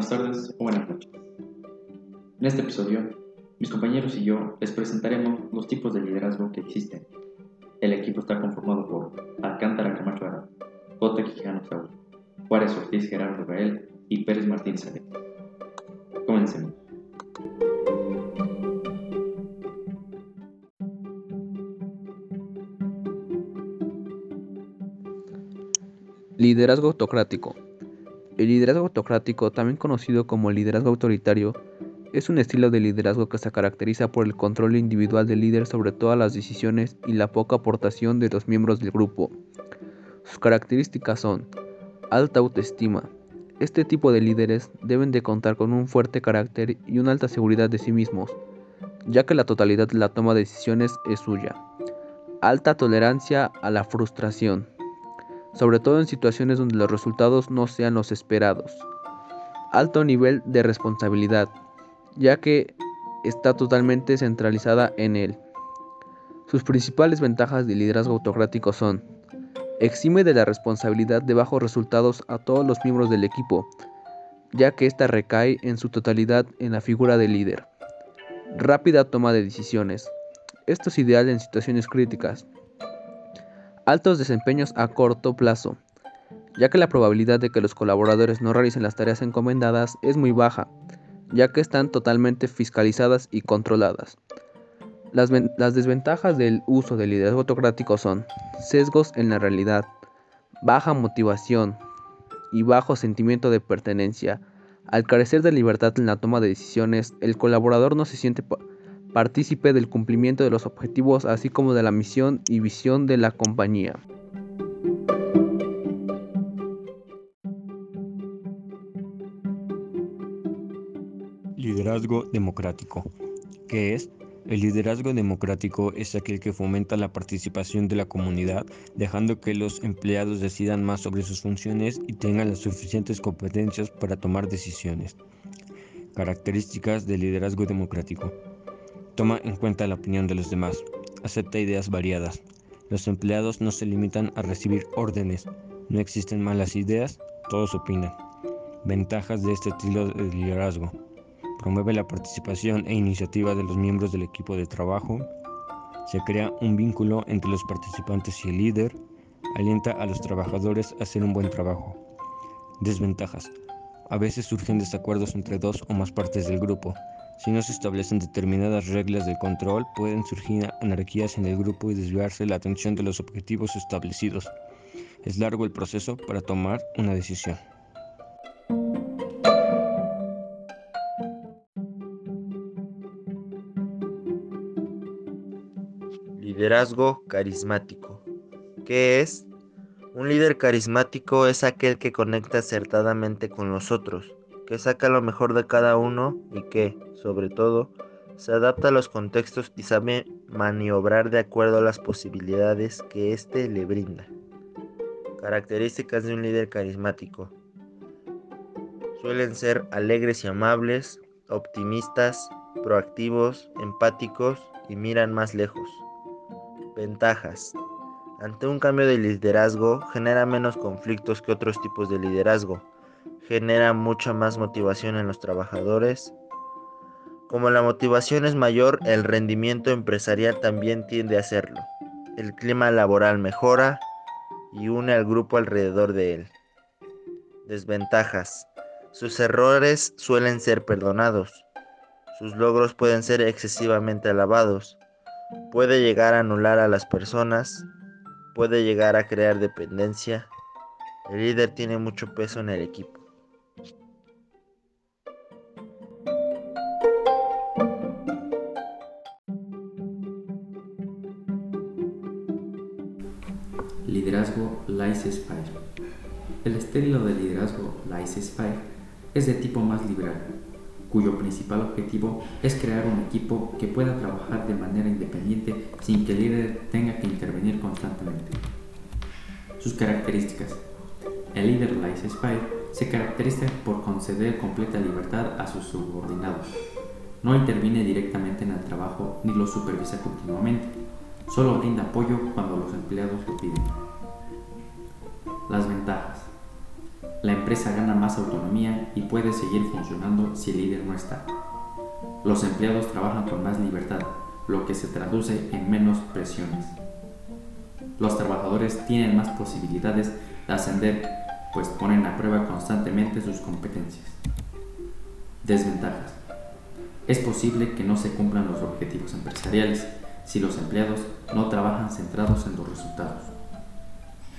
buenas tardes o buenas noches. En este episodio, mis compañeros y yo les presentaremos los tipos de liderazgo que existen. El equipo está conformado por Alcántara Camacho Ara, J. Quijano Saúl, Juárez Ortiz Gerardo Gael y Pérez Martín Sade. Comencemos. Liderazgo autocrático. El liderazgo autocrático, también conocido como liderazgo autoritario, es un estilo de liderazgo que se caracteriza por el control individual del líder sobre todas las decisiones y la poca aportación de los miembros del grupo. Sus características son alta autoestima. Este tipo de líderes deben de contar con un fuerte carácter y una alta seguridad de sí mismos, ya que la totalidad de la toma de decisiones es suya. Alta tolerancia a la frustración sobre todo en situaciones donde los resultados no sean los esperados. Alto nivel de responsabilidad, ya que está totalmente centralizada en él. Sus principales ventajas de liderazgo autocrático son exime de la responsabilidad de bajos resultados a todos los miembros del equipo, ya que ésta recae en su totalidad en la figura del líder. Rápida toma de decisiones. Esto es ideal en situaciones críticas, Altos desempeños a corto plazo, ya que la probabilidad de que los colaboradores no realicen las tareas encomendadas es muy baja, ya que están totalmente fiscalizadas y controladas. Las, desventajas del uso del liderazgo autocrático son sesgos en la realidad, baja motivación y bajo sentimiento de pertenencia. Al carecer de libertad en la toma de decisiones, el colaborador no se siente partícipe del cumplimiento de los objetivos así como de la misión y visión de la compañía. Liderazgo democrático. ¿Qué es? El liderazgo democrático es aquel que fomenta la participación de la comunidad, dejando que los empleados decidan más sobre sus funciones y tengan las suficientes competencias para tomar decisiones. Características del liderazgo democrático. Toma en cuenta la opinión de los demás. Acepta ideas variadas. Los empleados no se limitan a recibir órdenes. No existen malas ideas, todos opinan. Ventajas de este estilo de liderazgo. Promueve la participación e iniciativa de los miembros del equipo de trabajo. Se crea un vínculo entre los participantes y el líder. Alienta a los trabajadores a hacer un buen trabajo. Desventajas. A veces surgen desacuerdos entre dos o más partes del grupo. Si no se establecen determinadas reglas de control, pueden surgir anarquías en el grupo y desviarse la atención de los objetivos establecidos. Es largo el proceso para tomar una decisión. Liderazgo carismático. ¿Qué es? Un líder carismático es aquel que conecta acertadamente con los otros que saca lo mejor de cada uno y que, sobre todo, se adapta a los contextos y sabe maniobrar de acuerdo a las posibilidades que éste le brinda. Características de un líder carismático. Suelen ser alegres y amables, optimistas, proactivos, empáticos y miran más lejos. Ventajas. Ante un cambio de liderazgo genera menos conflictos que otros tipos de liderazgo genera mucha más motivación en los trabajadores. Como la motivación es mayor, el rendimiento empresarial también tiende a hacerlo. El clima laboral mejora y une al grupo alrededor de él. Desventajas. Sus errores suelen ser perdonados. Sus logros pueden ser excesivamente alabados. Puede llegar a anular a las personas. Puede llegar a crear dependencia. El líder tiene mucho peso en el equipo. Liderazgo laissez-faire. El estilo de liderazgo laissez-faire es de tipo más liberal, cuyo principal objetivo es crear un equipo que pueda trabajar de manera independiente sin que el líder tenga que intervenir constantemente. Sus características. El líder laissez-faire se caracteriza por conceder completa libertad a sus subordinados. No interviene directamente en el trabajo ni lo supervisa continuamente Solo brinda apoyo cuando los empleados lo piden. Las ventajas. La empresa gana más autonomía y puede seguir funcionando si el líder no está. Los empleados trabajan con más libertad, lo que se traduce en menos presiones. Los trabajadores tienen más posibilidades de ascender, pues ponen a prueba constantemente sus competencias. Desventajas. Es posible que no se cumplan los objetivos empresariales si los empleados no trabajan centrados en los resultados.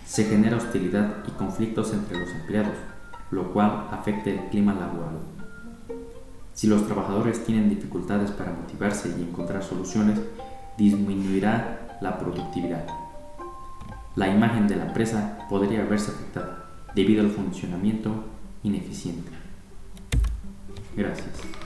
Se genera hostilidad y conflictos entre los empleados, lo cual afecta el clima laboral. Si los trabajadores tienen dificultades para motivarse y encontrar soluciones, disminuirá la productividad. La imagen de la empresa podría verse afectada debido al funcionamiento ineficiente. Gracias.